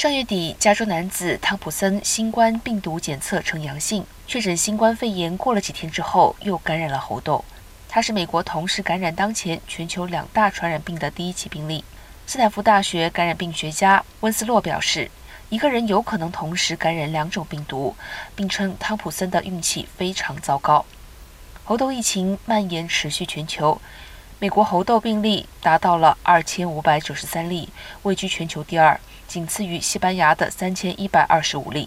上月底，加州男子汤普森新冠病毒检测呈阳性，确诊新冠肺炎。过了几天之后，又感染了猴痘。他是美国同时感染当前全球两大传染病的第一起病例。斯坦福大学感染病学家温斯洛表示，一个人有可能同时感染两种病毒，并称汤普森的运气非常糟糕。猴痘疫情蔓延持续全球，美国猴痘病例达到了二千五百九十三例，位居全球第二。仅次于西班牙的三千一百二十五例。